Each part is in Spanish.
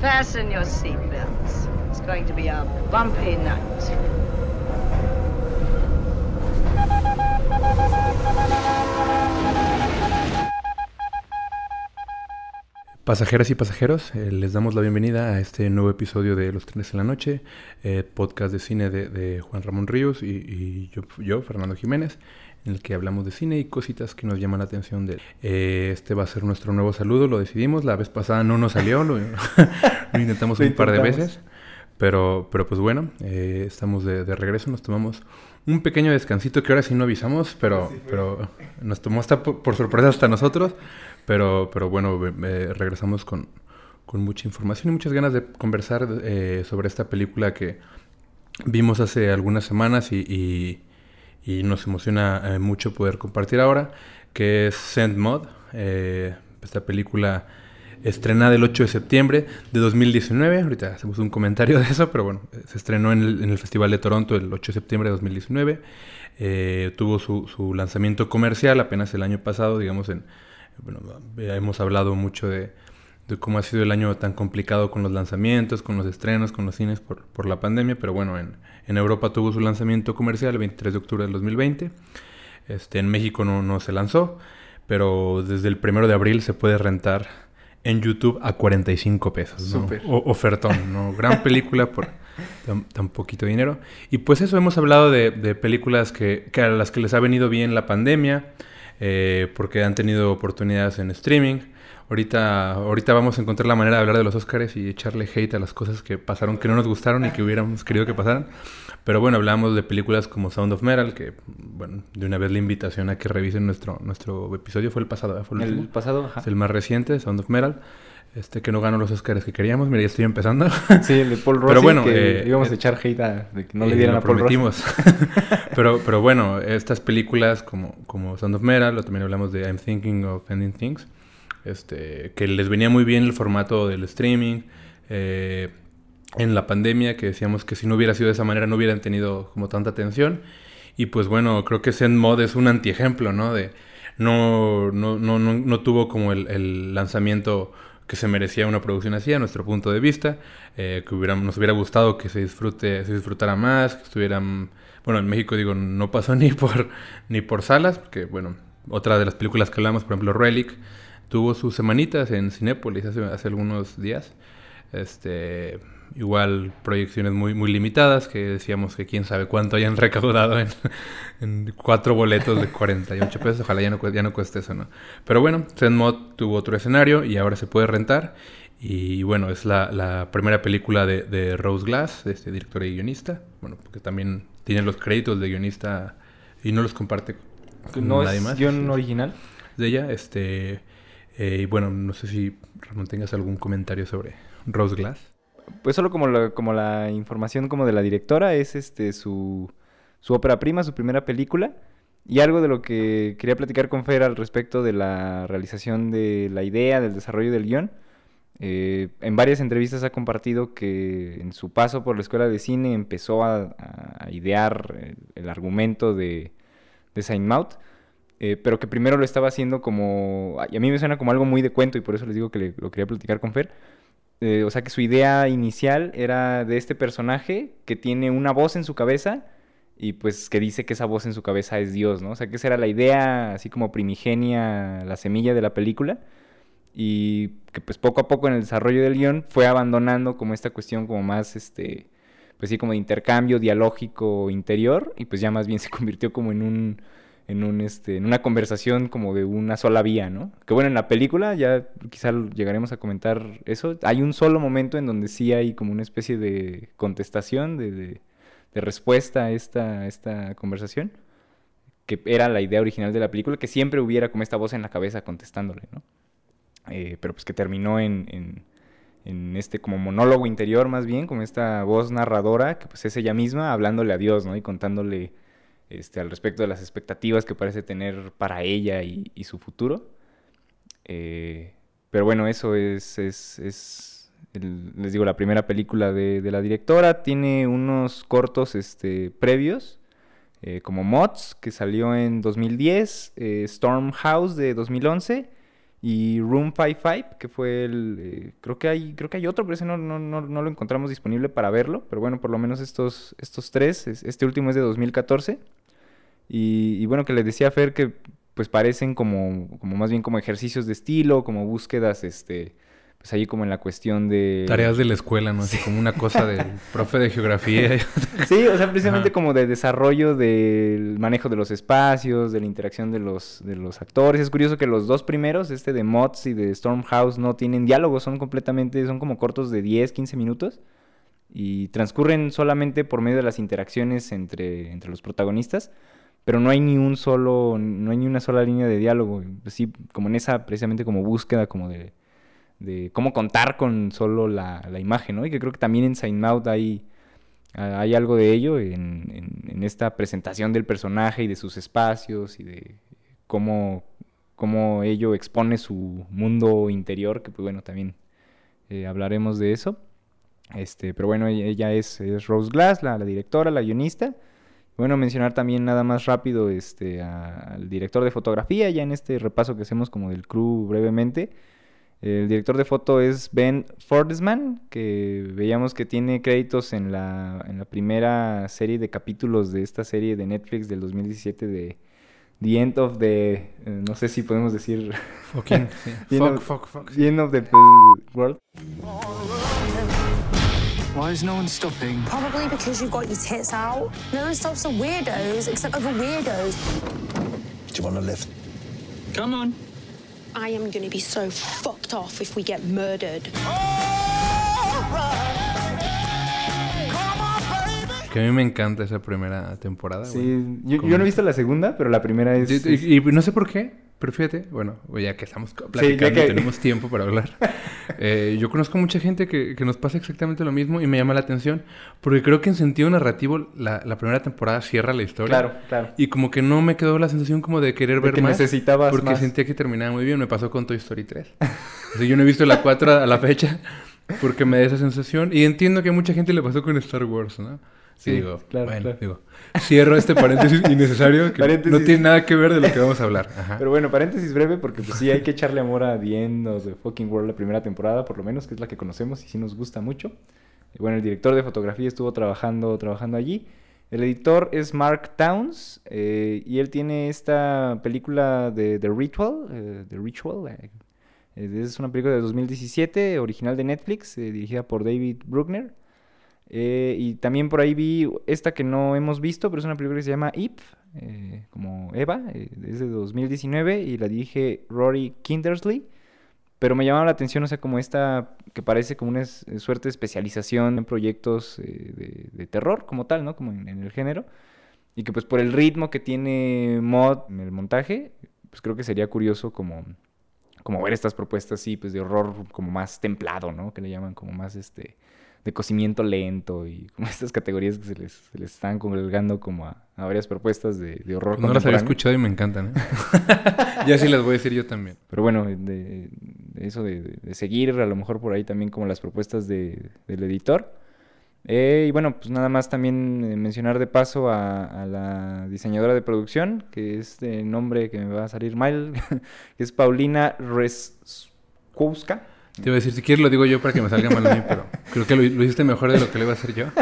Fasten your seatbelts. It's going to be a bumpy night. Pasajeras y pasajeros, eh, les damos la bienvenida a este nuevo episodio de Los Trenes en la Noche, eh, podcast de cine de, Juan Ramón Ríos y, y yo, yo, Fernando Jiménez, en el que hablamos de cine y cositas que nos llaman la atención de él. Eh, este va a ser nuestro nuevo saludo, lo decidimos, la vez pasada no nos salió, lo, lo intentamos Lo un par de veces, pero, pero pues bueno, eh, estamos de, de regreso, nos tomamos un pequeño descansito que ahora sí no avisamos, pero, pero nos tomó hasta por, por sorpresa hasta nosotros, pero, pero bueno, eh, regresamos con, con mucha información y muchas ganas de conversar eh, sobre esta película que vimos hace algunas semanas y, y- y nos emociona eh, mucho poder compartir ahora, que es Send Mod, eh, esta película estrenada el 8 de septiembre de 2019. Ahorita hacemos un comentario de eso, pero bueno, eh, se estrenó en el, Festival de Toronto el 8 de septiembre de 2019. Eh, tuvo su, su lanzamiento comercial apenas el año pasado, digamos, en, bueno, hemos hablado mucho de, de cómo ha sido el año tan complicado con los lanzamientos, con los estrenos, con los cines por, por la pandemia, pero bueno, en, en Europa tuvo su lanzamiento comercial el 23 de octubre del 2020. Este, en México no, no se lanzó, pero desde el 1 de abril se puede rentar en YouTube a 45 pesos. ¿no? O- ofertón, ¿no? Gran película por tan, tan poquito dinero. Y pues eso, hemos hablado de, de películas que, que a las que les ha venido bien la pandemia, eh, porque han tenido oportunidades en streaming. Ahorita, ahorita vamos a encontrar la manera de hablar de los Oscars y echarle hate a las cosas que pasaron que no nos gustaron y que hubiéramos querido que pasaran. Pero bueno, hablamos de películas como Sound of Metal, que, bueno, de una vez la invitación a que revisen nuestro, nuestro episodio. Fue el pasado, ¿verdad? Fue el, El último. pasado, ajá. Es el más reciente, Sound of Metal. Este que no ganó los Oscars que queríamos. Mira, ya estoy empezando. Sí, el de Paul Rossi, Pero bueno, que eh, íbamos eh, a echar hate a, de que no Y le dieran lo a Paul prometimos. pero, pero bueno, estas películas como, como Sound of Metal, o también hablamos de I'm Thinking of Ending Things, este, que les venía muy bien el formato del streaming. eh, en la pandemia, que decíamos que si no hubiera sido de esa manera no hubieran tenido como tanta atención. Y pues bueno, creo que Zen Mod es un antiejemplo, ¿no? De no, no, no, no, no tuvo como el, el lanzamiento que se merecía una producción así, a nuestro punto de vista. eh, que hubiera, nos hubiera gustado que se disfrute, se disfrutara más, que estuvieran. Bueno, en México digo, no pasó ni por ni por salas, porque bueno, otra de las películas que hablamos, por ejemplo, Relic, tuvo sus semanitas en Cinépolis hace, hace algunos días. Este, igual proyecciones muy, muy limitadas, que decíamos que quién sabe cuánto hayan recaudado en, en cuatro boletos de 48 pesos. Ojalá ya no, ya no cueste eso, ¿no? Pero bueno, Zenmod tuvo otro escenario y ahora se puede rentar. Y bueno, es la, la primera película de, de Rose Glass, este director y guionista. Bueno, porque también tiene los créditos de guionista y no los comparte con No nadie es más. guion original. De ella, este... eh, y bueno, no sé si Ramón tengas algún comentario sobre Rose Glass. Pues solo como la, como la información como de la directora, es este su, su ópera prima, su primera película. Y algo de lo que quería platicar con Fer al respecto de la realización de la idea, del desarrollo del guion. Eh, en varias entrevistas ha compartido que en su paso por la escuela de cine empezó a, idear el, el argumento de, de Saint Maud, eh, pero que primero lo estaba haciendo como... Y a mí me suena como algo muy de cuento y por eso les digo que lo quería platicar con Fer. Eh, o sea que su idea inicial era de este personaje que tiene una voz en su cabeza y pues que dice que esa voz en su cabeza es Dios, ¿no? O sea que esa era la idea así como primigenia, la semilla de la película y que pues poco a poco en el desarrollo del guion fue abandonando como esta cuestión como más este pues sí como de intercambio dialógico interior y pues ya más bien se convirtió como en un en un este en una conversación como de una sola vía, ¿no? Que bueno, en la película ya quizá llegaremos a comentar eso, hay un solo momento en donde sí hay como una especie de contestación de, de, de respuesta a esta, esta conversación que era la idea original de la película, que siempre hubiera como esta voz en la cabeza contestándole, ¿no? Eh, pero pues que terminó en, en, en este como monólogo interior más bien, como esta voz narradora, que pues es ella misma hablándole a Dios, ¿no? Y contándole este, al respecto de las expectativas que parece tener para ella y, su futuro. Eh, pero bueno, eso es, es, es les digo, la primera película de, de la directora. Tiene unos cortos este, previos, eh, como Mods, que salió en 2010, eh, Storm House de 2011 Y Room 55, que fue el... eh, creo, que hay, creo que hay otro, pero ese no, no, no, no lo encontramos disponible para verlo. Pero bueno, por lo menos estos, estos tres. es- Este último es de 2014. Y, y bueno, que les decía a Fer que pues parecen como, como más bien como ejercicios de estilo, como búsquedas, este, pues ahí como en la cuestión de... Tareas de la escuela, ¿no? Así como una cosa del profe de geografía. Sí, o sea, precisamente Ajá. como de desarrollo del manejo de los espacios, de la interacción de los, de los actores. Es curioso que los dos primeros, este de Mods y de Stormhouse, no tienen diálogos, son completamente, son como cortos de 10, 15 minutos y transcurren solamente por medio de las interacciones entre, entre los protagonistas, pero no hay ni un solo, no hay ni una sola línea de diálogo. Sí, como en esa precisamente como búsqueda como de, de cómo contar con solo la, la imagen, ¿no? Y que creo que también en Sign Out hay, hay algo de ello en, en- esta presentación del personaje y de sus espacios y de cómo, cómo ello expone su mundo interior, que pues bueno, también eh, hablaremos de eso. Este, pero bueno, ella, es, es Rose Glass, la, la directora, la guionista. Bueno, mencionar también nada más rápido este, a- al director de fotografía, ya en este repaso que hacemos como del crew brevemente. El director de foto es Ben Fordesman, que veíamos que tiene créditos en la, en la primera serie de capítulos de esta serie de Netflix del 2017 de The End of the... eh, no sé si podemos decir... Fucking, Fuck, fuck, fuck. The End of the World. Why is no one stopping? Probably because you've got your tits out. No one stops the weirdos except other weirdos. Do you want to lift? Come on. I am going to be so fucked off if we get murdered. Que a mí me encanta esa primera temporada. Sí, yo, yo no he visto la segunda, pero la primera es- Y, y no sé por qué, pero fíjate, bueno, ya que estamos platicando que- y tenemos tiempo para hablar. eh, yo conozco mucha gente que, que nos pasa exactamente lo mismo y me llama la atención, porque creo que en sentido narrativo la, la primera temporada cierra la historia. Claro, claro. Y como que no me quedó la sensación como de querer De ver que más. necesitabas Porque más. sentía que terminaba muy bien. Me pasó con Toy Story 3. o sea, yo no he visto la 4 a la fecha porque me da esa sensación. Y entiendo que a mucha gente le pasó con Star Wars, ¿no? Sí, digo, claro, bueno, claro. digo, cierro este paréntesis innecesario que Paréntesis. no tiene nada que ver de lo que vamos a hablar. Ajá. Pero bueno, paréntesis breve, porque pues sí hay que echarle amor a The End of the Fucking World la primera temporada, por lo menos, que es la que conocemos y sí nos gusta mucho. Y bueno, el director de fotografía estuvo trabajando, trabajando allí. El editor es Mark Towns eh, y él tiene esta película de The Ritual. eh, The Ritual. eh, es una película de 2017, original de Netflix, dirigida por David Bruckner. Eh, y también por ahí vi esta que no hemos visto, pero es una película que se llama Ip, eh, como Eva, eh, es de 2019 y la dirige Rory Kindersley. Pero me llamaba la atención, o sea, como esta que parece como una es- suerte de especialización en proyectos eh, de, de terror como tal, ¿no? Como en, en el género. Y que pues por el ritmo que tiene Mod en el montaje, pues creo que sería curioso como, como ver estas propuestas así, pues de horror como más templado, ¿no? Que le llaman como más este de cocimiento lento y como estas categorías que se les, se les están colgando como a, a varias propuestas de, de horror no las había escuchado y me encantan. ¿eh? ya sí las voy a decir yo también. Pero bueno, de, de eso de, seguir a lo mejor por ahí también como las propuestas de- del editor. Eh, y bueno, pues nada más también eh, mencionar de paso a, a la diseñadora de producción, que es de nombre que me va a salir mal, que es Paulina Reskowska. Te iba a decir, si quieres lo digo yo para que me salga mal a mí, pero creo que lo, lo hiciste mejor de lo que le iba a hacer yo.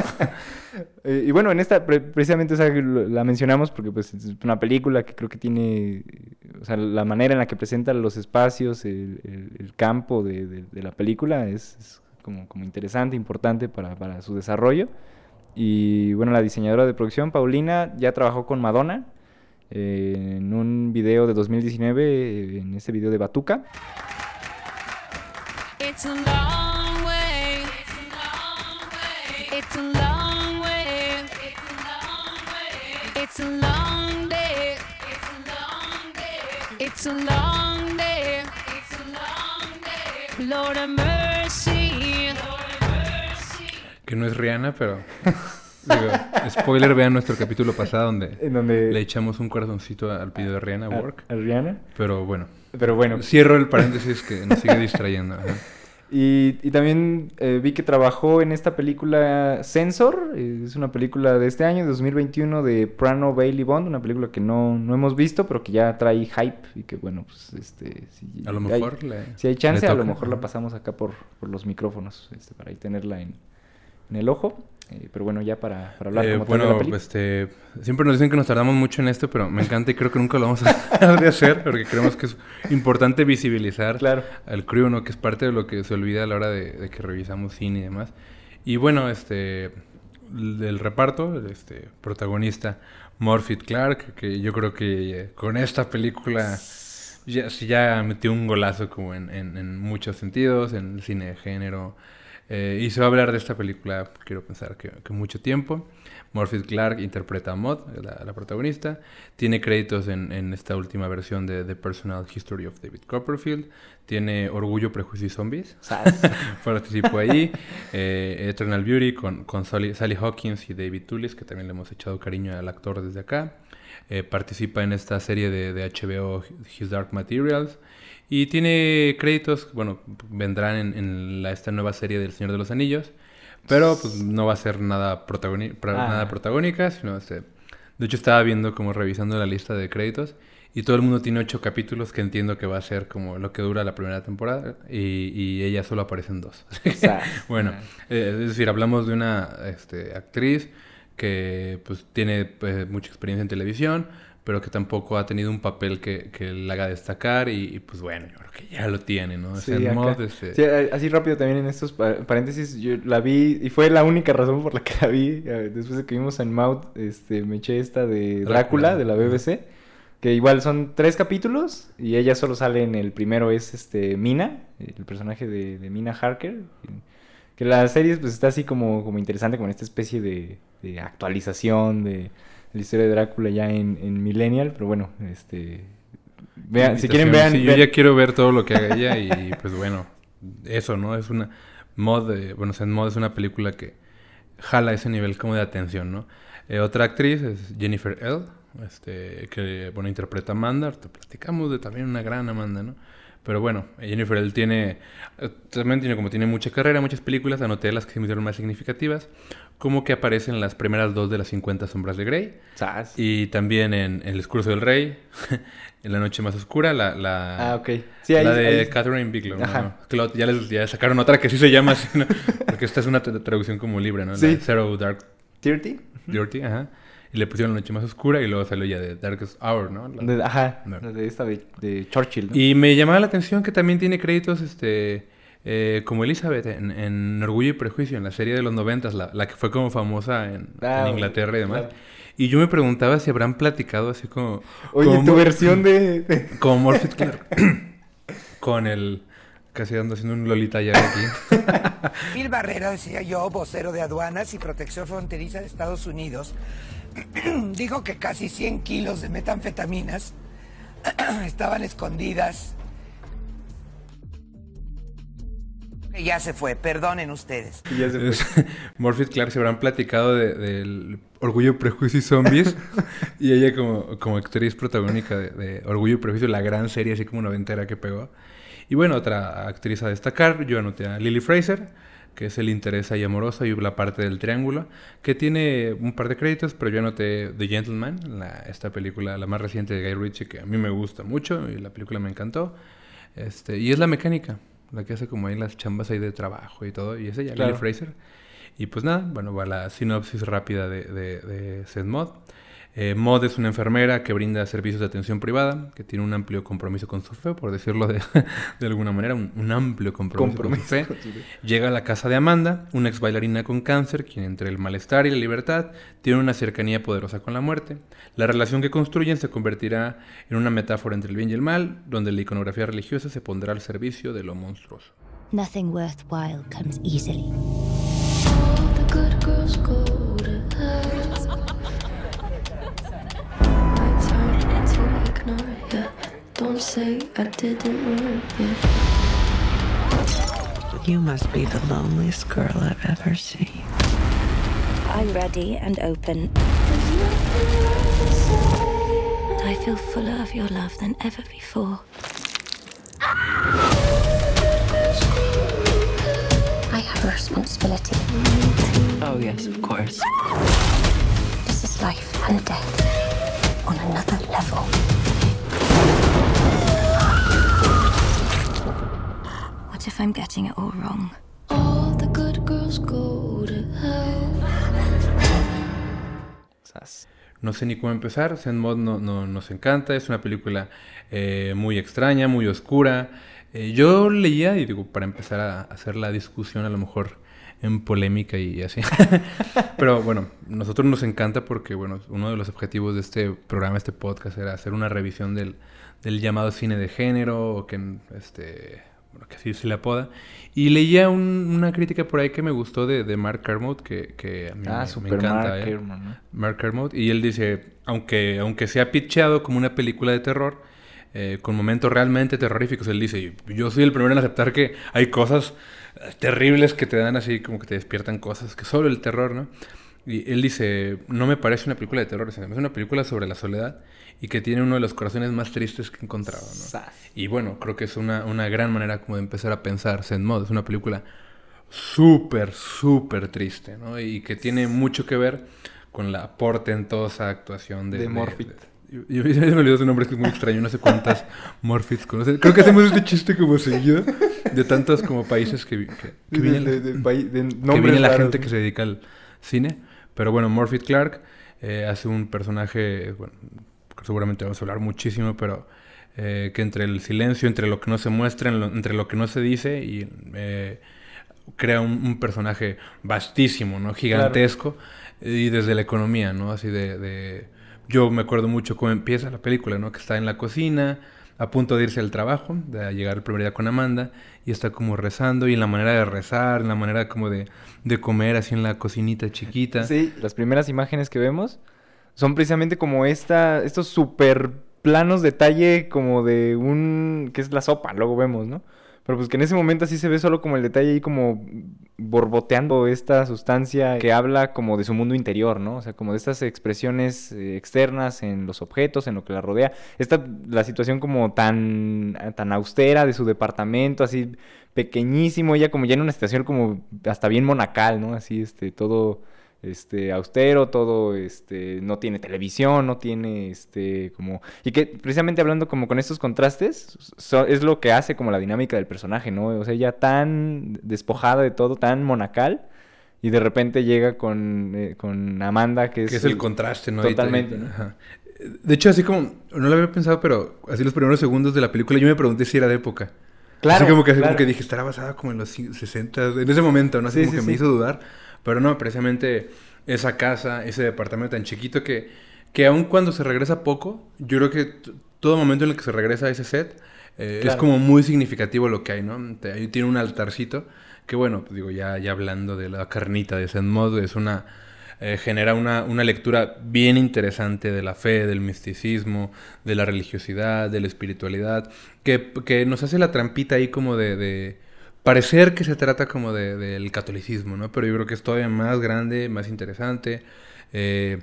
Eh, y bueno, en esta pre- precisamente o sea, lo- la mencionamos porque pues es una película que creo que tiene, o sea, la manera en la que presenta los espacios, el, el- el campo de, de- de la película es, es como, como interesante, importante para, para su desarrollo. Y bueno, la diseñadora de producción, Paulina, ya trabajó con Madonna eh, en un video de 2019, eh, en este video de Batuca. It's a long way. It's a long way. It's a long day. It's a long day. Lord of mercy. Que no es Rihanna, pero... Digo, spoiler, vean nuestro capítulo pasado donde En donde... le echamos un corazoncito al video de Rihanna a- Work. a Rihanna. Pero bueno, Pero bueno, cierro el paréntesis que nos sigue distrayendo. Y, y también eh, vi que trabajó en esta película Sensor, es una película de este año, 2021, de Prano Bailey Bond, una película que no, no hemos visto, pero que ya trae hype y que bueno, pues este... Si, A lo hay- le- si hay chance, a lo mejor la pasamos acá por, por los micrófonos, este, para ahí tenerla en, en el ojo. Eh, pero bueno, ya para, para hablar Eh, como tal de la bueno, peli. este, siempre nos dicen que nos tardamos mucho en esto, pero me encanta y creo que nunca lo vamos a dejar de hacer porque creemos que es importante visibilizar Claro. al crew, ¿no? Que es parte de lo que se olvida a la hora de, de que revisamos cine y demás. Y bueno, este, del reparto, este, protagonista Morphy Clark, que yo creo que con esta película ya, ya metió un golazo como en, en- en muchos sentidos, en el cine de género. Eh, y se va a hablar de esta película, quiero pensar que, que mucho tiempo. Morphy Clark interpreta a Maud, la, la protagonista. Tiene créditos en, en esta última versión de The Personal History of David Copperfield. Tiene Orgullo, Prejuicio y Zombies. Participó ahí. Eh, Eternal Beauty con, con Sally, Sally Hawkins y David Tullis, que también le hemos echado cariño al actor desde acá. Eh, participa en esta serie de, de HBO, His Dark Materials. Y tiene créditos, bueno, vendrán en, en la- esta nueva serie del Señor de los Anillos. Pero pues no va a ser nada, protagoni- Ah. nada protagónica, sino este... De hecho estaba viendo como revisando la lista de créditos y todo el mundo tiene ocho capítulos que entiendo que va a ser como lo que dura la primera temporada y, y ella solo aparece en dos. Bueno, eh, es decir, hablamos de una este, actriz que pues tiene pues, mucha experiencia en televisión, pero que tampoco ha tenido un papel que, que la haga destacar y, y, pues bueno, yo creo que ya lo tiene, ¿no? O sea, Sí, en acá. mod, este, Sí, a- así rápido también en estos pa- paréntesis, yo la vi y fue la única razón por la que la vi. eh, Después de que vimos en Maud, este, me eché esta de Drácula, Drácula. de la BBC, que igual son tres capítulos y ella solo sale en el primero es este Mina, el personaje de, de Mina Harker. Que la serie pues está así como, como interesante, como en esta especie de, de actualización de la historia de Drácula ya en, en Millennial, pero bueno, este... Vean, si quieren vean... Sí, yo ya quiero ver todo lo que haga ella y pues bueno, eso, ¿no? Es una mod, de- bueno, en mod es una película que jala ese nivel como de atención, ¿no? Eh, otra actriz es Jennifer L., este, que, bueno, interpreta a Amanda, te platicamos de también una gran Amanda, ¿no? Pero bueno, Jennifer L. tiene, eh, también tiene como tiene mucha carrera, muchas películas, anoté las que se me hicieron más significativas, como que aparecen las primeras dos de las 50 sombras de Grey, Sas. y también en El discurso del rey, en La noche más oscura, la, la, Ah. Sí, ahí- la de ahí- Catherine Bigelow. ¿no? Ya les ya sacaron otra que sí se llama así, ¿no? Porque esta es una tra- traducción como libre, ¿no? Sí. La Zero Dark ¿Dirty? Dirty, ajá. Y le pusieron La noche más oscura y luego salió ya de Darkest Hour, ¿no? La- De- ajá, No. de esta de, de Churchill. ¿no? Y me llamaba la atención que también tiene créditos, este... eh, como Elizabeth en, en Orgullo y Prejuicio, en la serie de los noventas, la, la que fue como famosa en, Ah, en Inglaterra y demás. claro. Y yo me preguntaba si habrán platicado así como... Oye, como tu versión de... Como Morphy Clark. con el... Casi ando haciendo un Lolita ya aquí. Phil Barrera, decía yo, vocero de aduanas y protección fronteriza de Estados Unidos, dijo que casi 100 kilos de metanfetaminas estaban escondidas. Que ya se fue, perdonen ustedes. y ya se fue. Es- Morphy Clark se habrán platicado de- del Orgullo, Prejuicio y Zombies. y ella como, como actriz protagónica de, de Orgullo y Prejuicio, la gran serie así como noventera que pegó. Y bueno, otra actriz a destacar, yo anoté a Lily Fraser, que es el interés ahí amoroso y la parte del triángulo, que tiene un par de créditos, pero yo anoté The Gentleman, la- esta película, la más reciente de Guy Ritchie, que a mí me gusta mucho y la película me encantó. Este, y es la mecánica, la que hace como ahí las chambas ahí de trabajo y todo, y es ella, Claro. Lily Fraser. Y pues nada, bueno, va la sinopsis rápida de, de, de Seth Mod. Eh, Mod es una enfermera que brinda servicios de atención privada, que tiene un amplio compromiso con su fe, por decirlo de, de alguna manera, un, un amplio compromiso, con su fe. con su fe. Llega a la casa de Amanda, una ex bailarina con cáncer, quien entre el malestar y la libertad tiene una cercanía poderosa con la muerte. La relación que construyen se convertirá en una metáfora entre el bien y el mal, donde la iconografía religiosa se pondrá al servicio de lo monstruoso. Nothing worthwhile comes easily. say I didn't want you. You must be the loneliest girl I've ever seen. I'm ready and open. I feel fuller of your love than ever before. I have a responsibility. Oh, yes, of course. This is life and death on another level. If I'm getting it all wrong? All the good girls go to hell. Sas. No sé ni cómo empezar. Zen Mod no, no- nos encanta. Es una película eh, muy extraña, muy oscura. Eh, yo leía, y digo, para empezar a hacer la discusión, a lo mejor en polémica y así. Pero bueno, nosotros nos encanta porque, bueno, uno de los objetivos de este programa, este podcast, era hacer una revisión del, del llamado cine de género, o que, este, bueno, que así se le apoda. Y leía un- una crítica por ahí que me gustó de, de Mark Kermode, que, que a mí Ah, me, me super encanta. Mark ¿eh? Kermode, ¿no? Mark Kermode, y él dice, aunque, aunque sea pitcheado como una película de terror, eh, con momentos realmente terroríficos, él dice, yo soy el primero en aceptar que hay cosas eh, terribles que te dan así, como que te despiertan cosas, que solo el terror, ¿no? Y él dice, no me parece una película de terror, es una película sobre la soledad y que tiene uno de los corazones más tristes que he encontrado, ¿no? Y bueno, creo que es una, una gran manera como de empezar a pensar Zen Mod. Es una película súper, súper triste, ¿no? Y que tiene mucho que ver con la portentosa actuación de... De Morphy. de- yo, yo- me olvidó su nombre, es que es muy extraño, no sé cuántas Morphits conocen. Creo que hacemos este chiste como seguido de tantos como países que, que, que viene la- de, de- de de que viene gente que se dedica al cine. Pero bueno, Morphy Clark eh, hace un personaje, bueno, seguramente vamos a hablar muchísimo, pero eh, que entre el silencio, entre lo que no se muestra, en lo- entre lo que no se dice, y eh, crea un, un personaje vastísimo, ¿no? Gigantesco. Y desde la economía, ¿no? Así de, de- Yo me acuerdo mucho cómo empieza la película, ¿no? Que está en la cocina, a punto de irse al trabajo, de llegar el primer día con Amanda, y está como rezando, y en la manera de rezar, en la manera como de, de comer, así en la cocinita chiquita. Sí, las primeras imágenes que vemos son precisamente como esta, estos super planos detalle como de un, que es la sopa, luego vemos, ¿no? Pero pues que en ese momento así se ve solo como el detalle ahí como borboteando esta sustancia que habla como de su mundo interior, ¿no? O sea, como de estas expresiones eh, externas en los objetos, en lo que la rodea. Esta, la situación como tan, tan austera de su departamento, así pequeñísimo, ella como ya en una situación como hasta bien monacal, ¿no? Así, este, todo este austero, todo este no tiene televisión, no tiene este como y que precisamente hablando como con estos contrastes so- es lo que hace como la dinámica del personaje, ¿no? O sea, ella tan despojada de todo, tan monacal y de repente llega con, eh, con Amanda que es Que es el contraste, ¿no? Totalmente. De hecho, así como, no lo había pensado, pero así los primeros segundos de la película, yo me pregunté si era de época. Claro, Así como que, así como claro. que dije, estará basada como en los 60, en ese momento, ¿no? Así Sí, como sí, que me hizo dudar. Pero no, precisamente esa casa, ese departamento tan chiquito que, que aun cuando se regresa poco, yo creo que todo momento en el que se regresa a ese set eh, es como muy significativo lo que hay, ¿no? Te- Ahí tiene un altarcito que, bueno, pues digo, ya, ya hablando de la carnita de Zen Mod, es una... eh, genera una, una lectura bien interesante de la fe, del misticismo, de la religiosidad, de la espiritualidad, que, que nos hace la trampita ahí como de, de parecer que se trata como de- del catolicismo, ¿no? Pero yo creo que es todavía más grande, más interesante. Eh,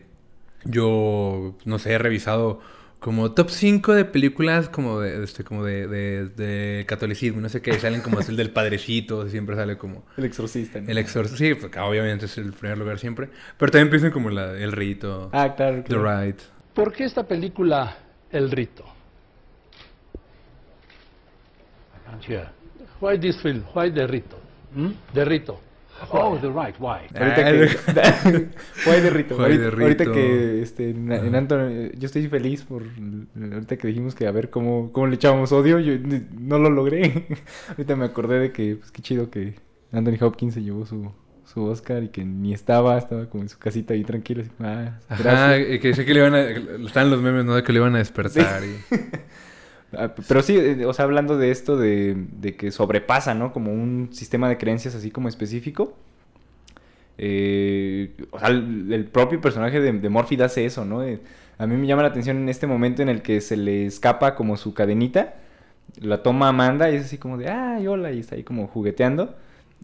yo, no sé, he revisado como top 5 de películas como de, este, como de, de- de catolicismo, no sé qué, salen como el del padrecito, siempre sale como... el exorcista. ¿no? El exorcista, sí, pues, obviamente es el primer lugar siempre. Pero también piensan como la- el rito, Ah, claro, The claro. Rite. ¿Por qué esta película El Rito? I can't hear. Why this film? Why The Rito? Hmm? The Rito. Oh, the right, why? Ahorita que... Fue de rito. Ahorita, de ahorita rito. que este, en, en Anton- yo estoy feliz por ahorita que dijimos que a ver cómo, cómo le echábamos odio, yo no lo logré. ahorita me acordé de que pues qué chido que Anthony Hopkins se llevó su, su Oscar y que ni estaba, estaba como en su casita ahí tranquilo. así, ah, Ajá, gracias. y que sé que le iban a... Están los memes, ¿no? De que le iban a despertar y... Ah, Pero sí, eh, o sea, hablando de esto de, de que sobrepasa, ¿no? Como un sistema de creencias así como específico. eh, o sea, el, propio personaje de, de Morphy hace eso, ¿no? Eh, a mí me llama la atención en este momento en el que se le escapa como su cadenita. La toma Amanda y es así como de, ay, hola, y está ahí como jugueteando.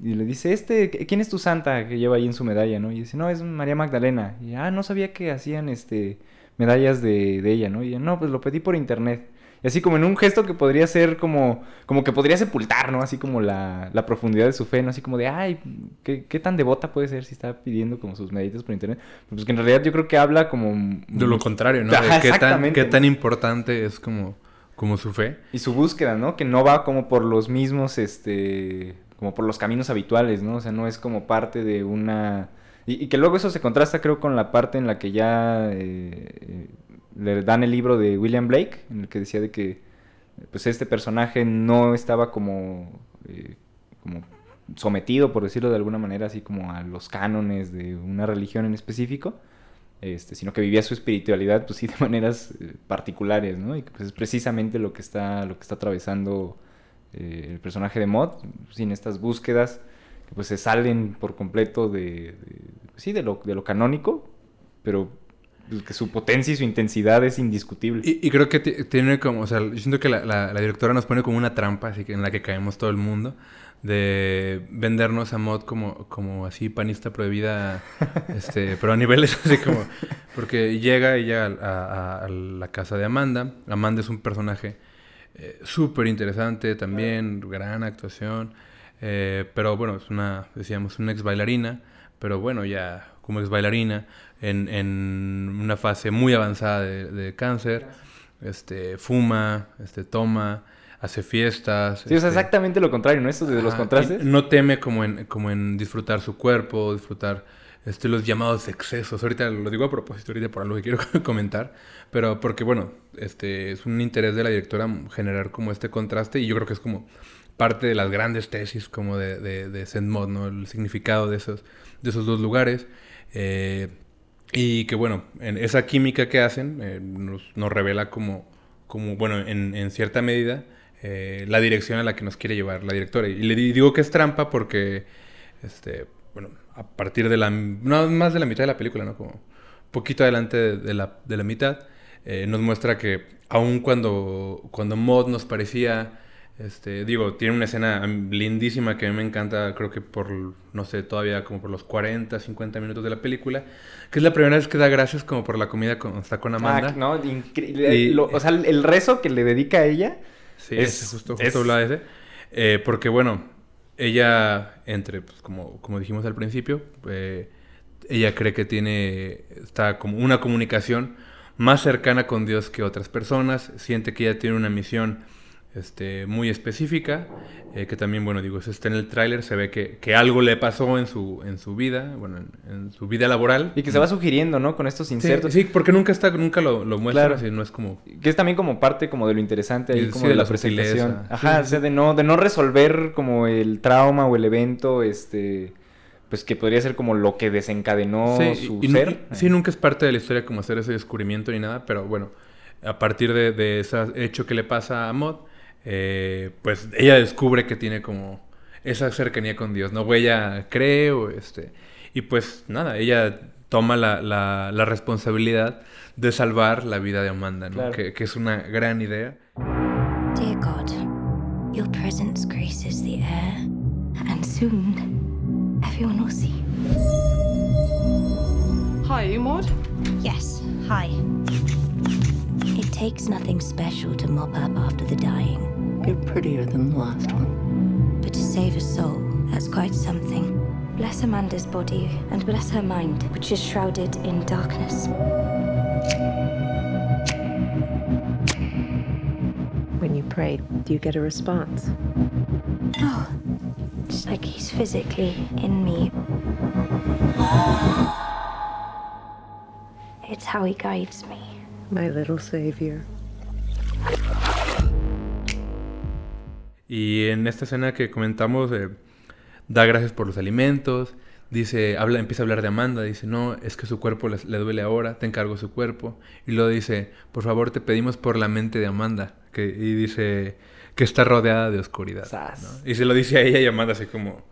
Y le dice, este, ¿quién es tu santa que lleva ahí en su medalla, no? Y dice, no, es María Magdalena. Y, ah, no sabía que hacían, este, medallas de, de ella, ¿no? Y no, pues lo pedí por internet. Y así como en un gesto que podría ser como, como que podría sepultar, ¿no? Así como la, la profundidad de su fe, ¿no? Así como de, ay, ¿qué, ¿qué, tan devota puede ser si está pidiendo como sus meditas por internet? Pues que en realidad yo creo que habla como... De lo contrario, ¿no? Ajá, de qué, tan, qué tan importante es como, como su fe. Y su búsqueda, ¿no? Que no va como por los mismos, este, como por los caminos habituales, ¿no? O sea, no es como parte de una... Y, y que luego eso se contrasta, creo, con la parte en la que ya eh, le dan el libro de William Blake, en el que decía de que, pues, este personaje no estaba como, eh, como sometido, por decirlo de alguna manera, así como a los cánones de una religión en específico, este, sino que vivía su espiritualidad, pues sí, de maneras eh, particulares, ¿no? Y que, pues, es precisamente lo que está, lo que está atravesando eh, el personaje de Mod, sin estas búsquedas que pues se salen por completo de, de- sí, de lo, de lo canónico, pero que su potencia y su intensidad es indiscutible. Y, y creo que ti- tiene como, o sea, yo siento que la, la- la directora nos pone como una trampa, así que en la que caemos todo el mundo, de vendernos a Mod como, como así panista prohibida, este, pero a niveles así como, porque llega ella a, a- a la casa de Amanda, Amanda es un personaje eh, súper interesante también, gran actuación, eh, pero bueno, es una, decíamos, una ex bailarina, pero bueno, ya como ex bailarina, en, en una fase muy avanzada de, de cáncer, este, fuma, este, toma, hace fiestas. Sí, o sea, este, exactamente lo contrario, ¿no? Esto de los contrastes. No teme como en, como en disfrutar su cuerpo, disfrutar este, los llamados excesos. Ahorita lo digo a propósito, ahorita por algo que quiero comentar, pero porque, bueno, este, es un interés de la directora generar como este contraste y yo creo que es como parte de las grandes tesis como de, de, de Maud, ¿no? El significado de esos, de esos dos lugares. Eh, y que bueno, en esa química que hacen eh, nos, revela como, como, bueno, en, cierta medida, eh, la dirección a la que nos quiere llevar la directora. Y le di- digo que es trampa porque, este, bueno, a partir de la, no, más de la mitad de la película, ¿no? Como poquito adelante de, de la, de la mitad, eh, nos muestra que aun cuando, cuando Mod nos parecía, este, digo, tiene una escena lindísima que a mí me encanta, creo que por, no sé, todavía como por los 40, 50 minutos de la película, que es la primera vez que da gracias como por la comida cuando está con Amanda. Ah, no. Y- Lo- o sea, el rezo que le dedica a ella. Sí, es- es, justo, es- justo de ese. Eh, porque bueno, ella, entre, pues, como, como dijimos al principio, eh, ella cree que tiene, está como una comunicación más cercana con Dios que otras personas, siente que ella tiene una misión este, muy específica, eh, que también, bueno, digo, eso está en el tráiler, se ve que, que algo le pasó en su, en su vida, bueno, en, en su vida laboral. Y que se va sugiriendo, ¿no? Con estos insertos. Sí, porque nunca está, nunca lo, lo muestran, Claro. así, no es como... Que es también como parte como de lo interesante ahí, Sí, como de de, la, la presentación. Ajá, o sea, de no, de no resolver como el trauma o el evento, este, pues que podría ser como lo que desencadenó Sí, su y ser. y- sí, nunca es parte de la historia como hacer ese descubrimiento ni nada, pero bueno, a partir de, de ese hecho que le pasa a Mod, eh, pues ella descubre que tiene como esa cercanía con Dios, ¿no? O ella cree, o este, y pues nada, ella toma la, la- la responsabilidad de salvar la vida de Amanda, ¿no? Claro. Que, que es una gran idea. Dear God, your presence graces the air, and soon everyone will see. Hi, you Maud? Yes, hi. It takes nothing special to mop up after the dying. You're prettier than the last one. But to save a soul, that's quite something. Bless Amanda's body and bless her mind, which is shrouded in darkness. When you pray, do you get a response? Oh, it's like he's physically in me. It's how he guides me. My little savior. Y en esta escena que comentamos, eh, da gracias por los alimentos, dice, habla, empieza a hablar de Amanda, dice, no, es que su cuerpo le, le duele ahora, te encargo su cuerpo. Y luego dice, por favor, te pedimos por la mente de Amanda. Que, y dice que está rodeada de oscuridad. Y se lo dice a ella y Amanda así como,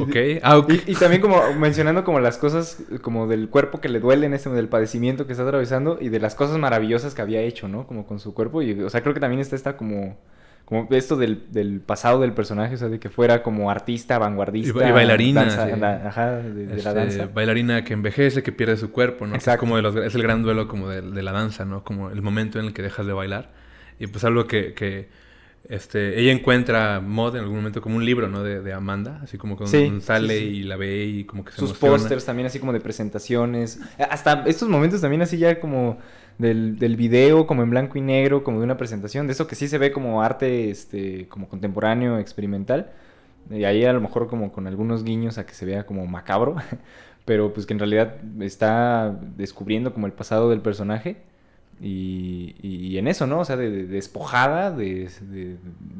ok, ah, ok. Y, y también como mencionando como las cosas como del cuerpo que le duelen, este, del padecimiento que está atravesando y de las cosas maravillosas que había hecho, ¿no? Como con su cuerpo. Y, o sea, creo que también está esta como, como esto del, del pasado del personaje, o sea, de que fuera como artista, vanguardista. Y ba- y bailarina, danza- sí. da- ajá, de, de la Este, danza. Bailarina que envejece, que pierde su cuerpo, ¿no? Que Es, Exacto. como de los- es el gran duelo como de, de la danza, ¿no? Como el momento en el que dejas de bailar. Y pues algo que, que este, ella encuentra Mod en algún momento como un libro, ¿no? De, de Amanda, así como Sí, sale sí, sí. y la ve y como que se Sus pósters también así como de presentaciones. Hasta estos momentos también así ya como del, del video, como en blanco y negro, como de una presentación. De eso que sí se ve como arte este, como contemporáneo, experimental. Y ahí a lo mejor como con algunos guiños a que se vea como macabro. Pero pues que en realidad está descubriendo como el pasado del personaje. Y, y en eso, ¿no? O sea, de, de- despojada de, de-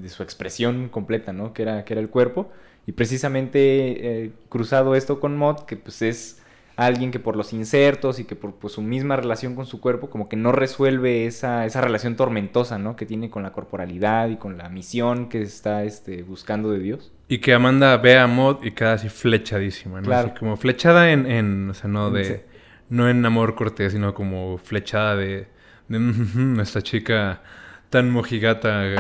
su expresión completa, ¿no? Que era, que era el cuerpo. Y precisamente eh, cruzado esto con Mod, que pues es alguien que por los insertos y que por pues, su misma relación con su cuerpo, como que no resuelve esa, esa relación tormentosa, ¿no? Que tiene con la corporalidad y con la misión que está este, buscando de Dios. Y que Amanda ve a Mod y queda así flechadísima, ¿no? Claro. Así como flechada en, en, o sea, no de, no en amor cortés, sino como flechada de, de "Mm, esta chica tan mojigata, eh,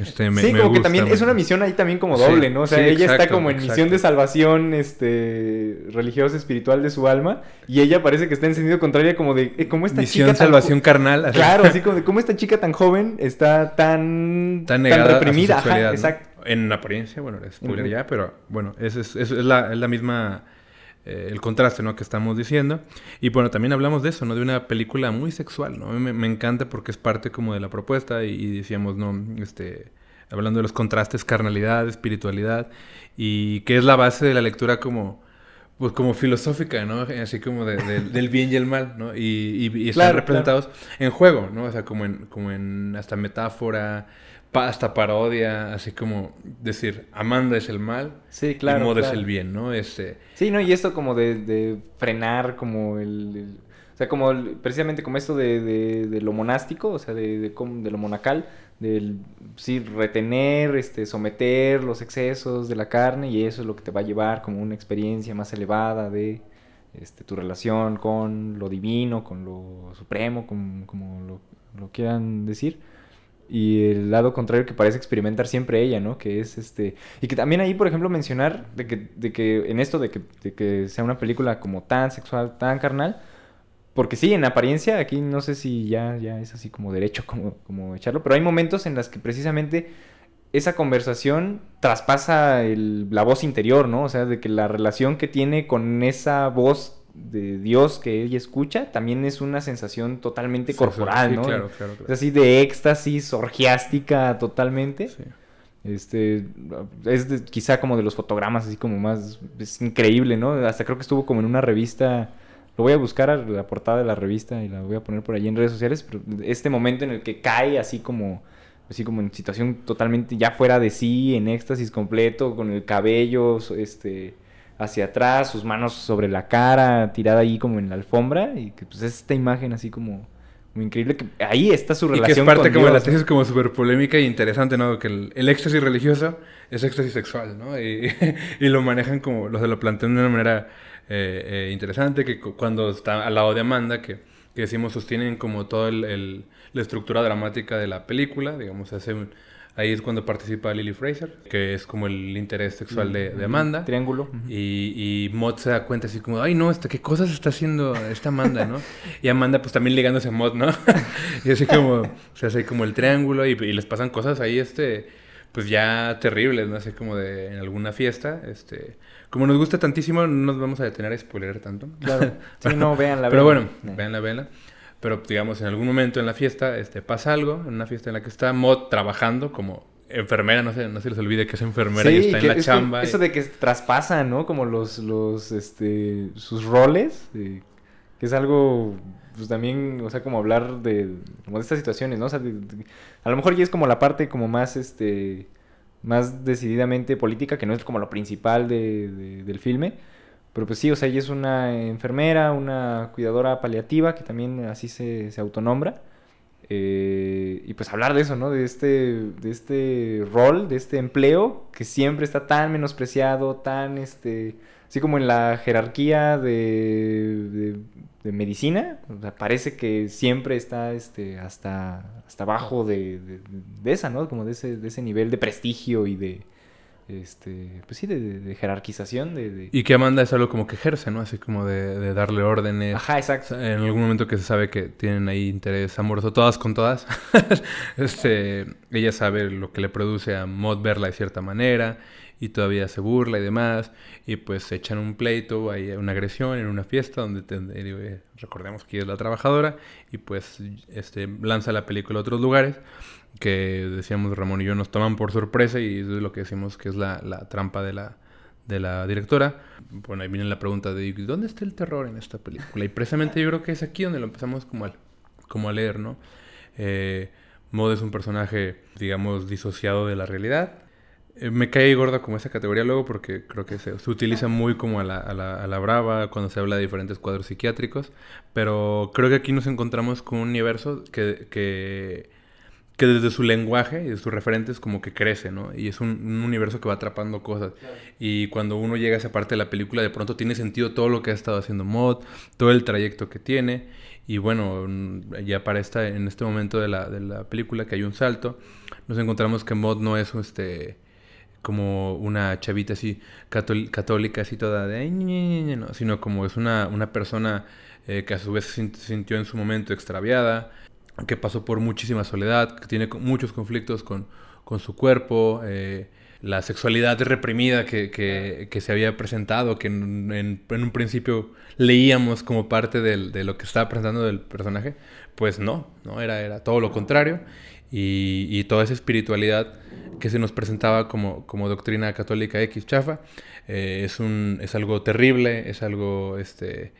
este, me, sí, me como que también me- es una misión ahí también como Sí, doble, ¿no? O sea, sí, ella está como en misión de salvación este, religiosa, espiritual de su alma, y ella parece que está en sentido contrario, como de, eh, ¿cómo esta Misión chica tan salvación carnal. así. Claro, así como de, ¿cómo esta chica tan joven está tan, tan negada a su reprimida? Ajá, exacto. En apariencia, bueno, es Ujú. ya, pero bueno, es, es- es la, es la misma, eh, el contraste, ¿no? Que estamos diciendo. Y bueno, también hablamos de eso, ¿no? De una película muy sexual, ¿no? Me, me encanta porque es parte como de la propuesta y, y decíamos, ¿no? Este, hablando de los contrastes, carnalidad, espiritualidad, y que es la base de la lectura como... Pues como filosófica, ¿no? Así como de- de- del bien y el mal, ¿no? Y, y- y están Claro, representados en juego, ¿no? O sea, como en, como en hasta metáfora, hasta parodia, así como decir, Amanda es el mal Sí, claro, y es el bien, ¿no? Este, Sí, ¿no? Y esto como de, de frenar como el, el- O sea, como el- precisamente como esto de, de- de lo monástico, o sea, de, lo monacal, del, sí, retener, este, someter los excesos de la carne y eso es lo que te va a llevar como una experiencia más elevada de este, tu relación con lo divino, con lo supremo, con- como lo, lo quieran decir. Y el lado contrario que parece experimentar siempre ella, ¿no? Que es este... Y que también ahí, por ejemplo, mencionar de que, de que en esto de que, de que sea una película como tan sexual, tan carnal, porque sí, en apariencia, aquí no sé si ya, ya es así como derecho como, como echarlo, pero hay momentos en las que precisamente esa conversación traspasa la voz interior, ¿no? O sea, de que la relación que tiene con esa voz de Dios que ella escucha también es una sensación totalmente Sí, corporal, sí, ¿no? claro, claro, claro. Es así de éxtasis, orgiástica totalmente. sí. Este, es de- quizá como de los fotogramas así como más, es increíble, ¿no? Hasta creo que estuvo como en una revista, lo voy a buscar a la portada de la revista y la voy a poner por ahí en redes sociales, pero este momento en el que cae así como, así como en situación totalmente ya fuera de sí, en éxtasis completo, con el cabello, este, hacia atrás, sus manos sobre la cara, tirada ahí como en la alfombra, y que pues es esta imagen así como, muy increíble, que ahí está su Y que es relación parte con como de la tesis como súper polémica e interesante, ¿no? Que el, el éxtasis religioso es éxtasis sexual, ¿no? Y, y lo manejan como, los de lo plantean de una manera eh, eh, interesante, que cu- cuando está al lado de Amanda, que, que decimos sostienen como toda la estructura dramática de la película, digamos, hace un- ahí es cuando participa Lily Fraser, que es como el interés sexual de, de Amanda. Triángulo. Y, y Mod se da cuenta así como, ay no, esta, ¿qué cosas está haciendo esta Amanda, no? Y Amanda pues también ligándose a Mod, ¿no? y así como, se hace como el triángulo y, y les pasan cosas ahí, este, pues ya terribles, ¿no? Así como de en alguna fiesta, este... Como nos gusta tantísimo, no nos vamos a detener a spoiler tanto. Claro. Sí, no, véanla, Pero véanla. bueno, Eh. véanla, véanla. Pero digamos, en algún momento en la fiesta este, pasa algo, en una fiesta en la que está Mod trabajando como enfermera, no sé, no se les olvide que es enfermera y está en la chamba. y- Eso de que traspasan, ¿no? Como los, los, este, sus roles, eh, que es algo, pues también, o sea, como hablar de, como de estas situaciones, ¿no? O sea, de- de- a lo mejor ya es como la parte como más, este, más decididamente política, que no es como lo principal de, de- del filme, pero pues sí, o sea, ella es una enfermera, una cuidadora paliativa, que también así se, se autonombra. Eh, y pues hablar de eso, ¿no? De este, de este rol, de este empleo que siempre está tan menospreciado, tan, este, así como en la jerarquía de, de- de medicina, o sea, parece que siempre está, este, hasta, hasta abajo de, de- esa, ¿no? Como de ese, de ese nivel de prestigio y de, este, pues sí, de, de- de jerarquización, de... Y que Amanda es algo como que ejerce, ¿no? Así como de, darle órdenes. Ajá, exacto. En algún momento que se sabe que tienen ahí interés amoroso, todas con todas. este, ella sabe lo que le produce a Maud verla de cierta manera y todavía se burla y demás. Y pues se echan un pleito, hay una agresión en una fiesta donde te- eh, recordemos que ella es la trabajadora y pues este, lanza la película a otros lugares que decíamos Ramón y yo nos toman por sorpresa y es lo que decimos que es la, la trampa de la, de la directora. Bueno, ahí viene la pregunta de ¿dónde está el terror en esta película? Y precisamente yo creo que es aquí donde lo empezamos como a, como a leer, ¿no? Eh, Maud es un personaje, digamos, disociado de la realidad. Eh, me cae gorda como esa categoría luego porque creo que se, se utiliza muy como a la, a, la, a la brava cuando se habla de diferentes cuadros psiquiátricos, pero creo que aquí nos encontramos con un universo que, que, que desde su lenguaje y de sus referentes como que crece, ¿no? Y es un, un universo que va atrapando cosas. Y cuando uno llega a esa parte de la película, de pronto tiene sentido todo lo que ha estado haciendo Mod, todo el trayecto que tiene. Y bueno, mm, ya para esta, en este momento de la, de la película que hay un salto, nos encontramos que Mod no es este como una chavita así católica, así toda de... Sino como es una, una persona eh, que a su vez se sint- sintió en su momento extraviada, que pasó por muchísima soledad, que tiene muchos conflictos con, con su cuerpo, eh, la sexualidad reprimida que, que- se había presentado, que en, un principio leíamos como parte de lo que estaba presentando del personaje, pues no, no era, era todo lo contrario. Y, y toda esa espiritualidad que se nos presentaba como, como doctrina católica X chafa, eh, es, un, es algo terrible, es algo este,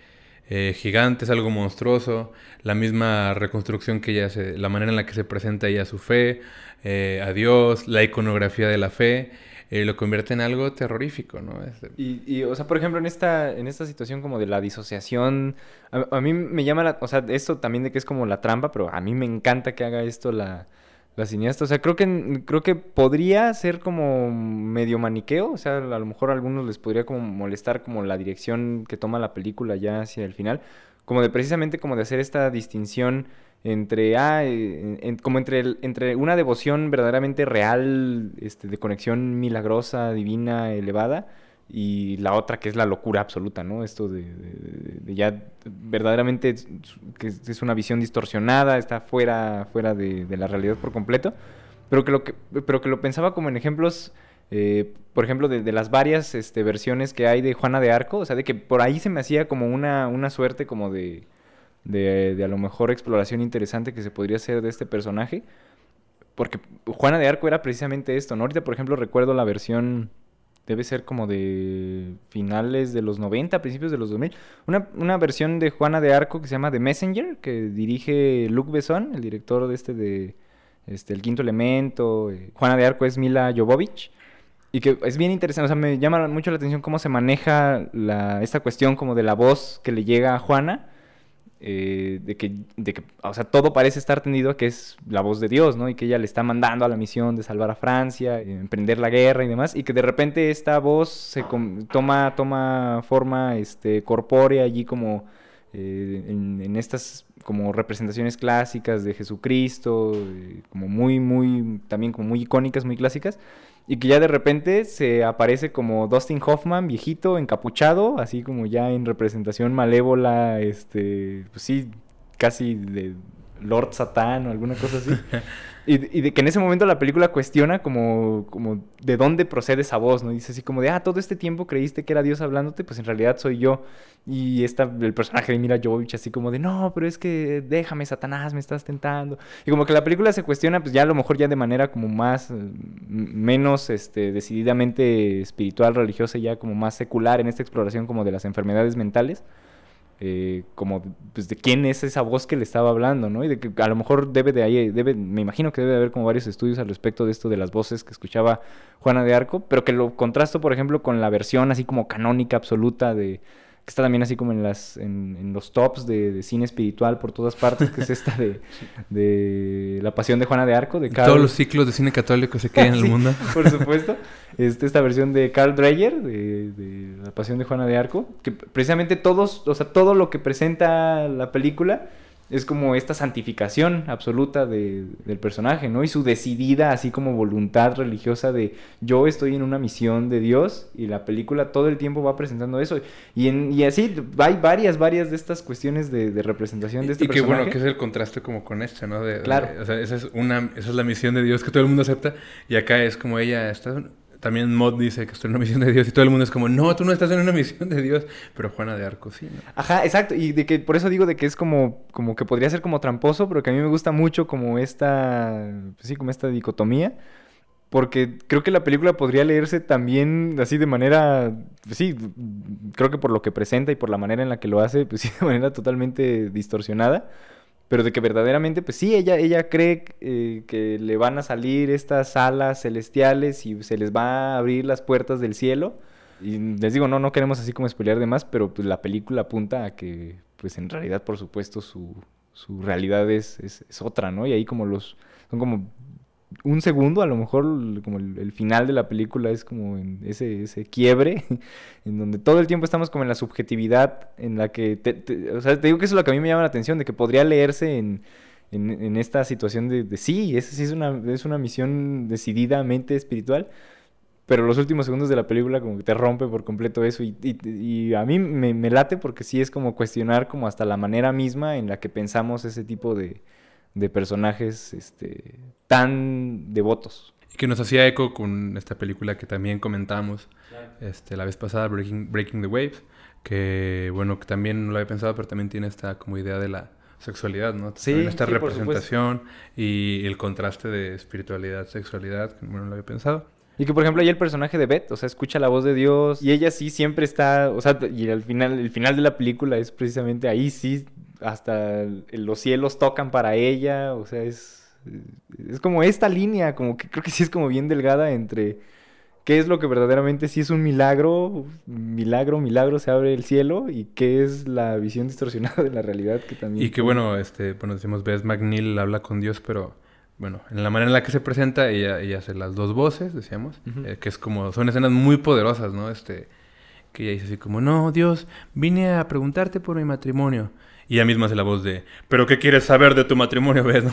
eh, gigante, es algo monstruoso. La misma reconstrucción que ella hace, la manera en la que se presenta ella su fe, eh, a Dios, la iconografía de la fe, eh, lo convierte en algo terrorífico, ¿no? Y, y, o sea, por ejemplo, en esta, en esta situación como de la disociación, a, a mí me llama la, o sea, esto también de que es como la trampa, pero a mí me encanta que haga esto la, la cineasta. O sea, creo que, creo que podría ser como medio maniqueo, o sea, a lo mejor a algunos les podría como molestar como la dirección que toma la película ya hacia el final, como de precisamente como de hacer esta distinción entre ah, eh, como entre entre una devoción verdaderamente real este, de conexión milagrosa divina elevada y la otra que es la locura absoluta no esto de, de- ya verdaderamente que es una visión distorsionada está fuera fuera de, la realidad por completo pero que lo que pero que lo pensaba como en ejemplos eh, por ejemplo, de, las varias este, versiones que hay de Juana de Arco, o sea, de que por ahí se me hacía como una, una suerte como de, de a lo mejor exploración interesante que se podría hacer de este personaje. Porque Juana de Arco era precisamente esto, ¿no? Ahorita, por ejemplo, recuerdo la versión, debe ser como de finales de los 90, principios de los 2000. Una, una versión de Juana de Arco que se llama The Messenger, que dirige Luc Besson, el director de este de este, El Quinto Elemento. eh, Juana de Arco es Mila Jovovich. Y que es bien interesante, o sea, me llama mucho la atención cómo se maneja la, esta cuestión como de la voz que le llega a Juana, eh, de, que, de que, o sea, todo parece estar tendido a que es la voz de Dios, ¿no? Y que ella le está mandando a la misión de salvar a Francia, eh, emprender la guerra y demás, y que de repente esta voz se toma, toma forma este, corpórea allí como eh, en, estas como representaciones clásicas de Jesucristo, como muy, muy, también como muy icónicas, muy clásicas, y que ya de repente se aparece como Dustin Hoffman, viejito, encapuchado, así como ya en representación malévola, este, pues sí, casi de Lord Satán o alguna cosa así. Y, y de que en ese momento la película cuestiona como, como de dónde procede esa voz, ¿no? Dice así como de, ah, todo este tiempo creíste que era Dios hablándote, pues en realidad soy yo. Y está el personaje de Mila Jovovich así como de, no, pero es que déjame, Satanás, me estás tentando. Y como que la película se cuestiona, pues ya a lo mejor ya de manera como más, eh, menos este, decididamente espiritual, religiosa, ya como más secular en esta exploración como de las enfermedades mentales eh, como pues, de quién es esa voz que le estaba hablando, ¿no? Y de que a lo mejor debe de ahí, debe, me imagino que debe de haber como varios estudios al respecto de esto de las voces que escuchaba Juana de Arco, pero que lo contrasto, por ejemplo, con la versión así como canónica absoluta de que está también así como en las en, en los tops de, de cine espiritual por todas partes, que es esta de, de La Pasión de Juana de Arco, de Carl- Todos los ciclos de cine católico se quedan en el Sí, mundo. Por supuesto. Este, esta versión de Carl Dreyer, de, de La Pasión de Juana de Arco, que precisamente todos, o sea, todo lo que presenta la película es como esta santificación absoluta de- del personaje, ¿no? Y su decidida, así como voluntad religiosa de yo estoy en una misión de Dios y la película todo el tiempo va presentando eso. Y, en, y así hay varias, varias de estas cuestiones de, de representación de este y que personaje. bueno, que es el contraste como con este, ¿no? De- Claro. o sea, esa es, una, esa es la misión de Dios que todo el mundo acepta. Y acá es como ella está... También Mod dice que está en una misión de Dios y todo el mundo es como, no, tú no estás en una misión de Dios. Pero Juana de Arco sí, ¿no? Ajá, exacto. Y de que por eso digo de que es como, como que podría ser como tramposo, pero que a mí me gusta mucho como esta, pues sí, como esta dicotomía. Porque creo que la película podría leerse también así de manera, pues sí, creo que por lo que presenta y por la manera en la que lo hace, pues sí, de manera totalmente distorsionada. Pero de que verdaderamente, pues sí, ella, ella cree eh, que le van a salir estas alas celestiales y se les va a abrir las puertas del cielo. Y les digo, no, no queremos así como spoilear de más, pero pues la película apunta a que, pues en realidad, por supuesto, su, su realidad es, es, es otra, ¿no? Y ahí como los, son como un segundo, a lo mejor como el, final de la película es como en ese, ese quiebre, en donde todo el tiempo estamos como en la subjetividad, en la que, te- o sea, te digo que eso es lo que a mí me llama la atención, de que podría leerse en, en, esta situación de, sí, esa sí es una, es una misión decididamente espiritual, pero los últimos segundos de la película como que te rompe por completo eso y a mí me, me late porque sí es como cuestionar como hasta la manera misma en la que pensamos ese tipo de, de personajes este, tan devotos. Y que nos hacía eco con esta película que también comentamos este, la vez pasada, Breaking, Breaking the Waves, que bueno, que también no lo había pensado, pero también tiene esta como idea de la sexualidad, ¿no? Sí, También esta sí, representación y el contraste de espiritualidad, sexualidad, que bueno, no lo había pensado. Y que por ejemplo ahí el personaje de Beth, o sea, escucha la voz de Dios y ella sí siempre está, o sea, y al final, el final de la película es precisamente ahí sí, hasta los cielos tocan para ella, o sea, es, es como esta línea, como que creo que sí es como bien delgada entre qué es lo que verdaderamente sí es un milagro, milagro, milagro, se abre el cielo y qué es la visión distorsionada de la realidad que también... Y que bueno, este, bueno, decimos, Beth McNeil habla con Dios, pero bueno, en la manera en la que se presenta, ella, ella hace las dos voces, decíamos, eh, que es como, son escenas muy poderosas, ¿no? Este, que ella dice así como, no, Dios, vine a preguntarte por mi matrimonio. Y ella misma hace la voz de, ¿pero qué quieres saber de tu matrimonio, Beth? ¿no?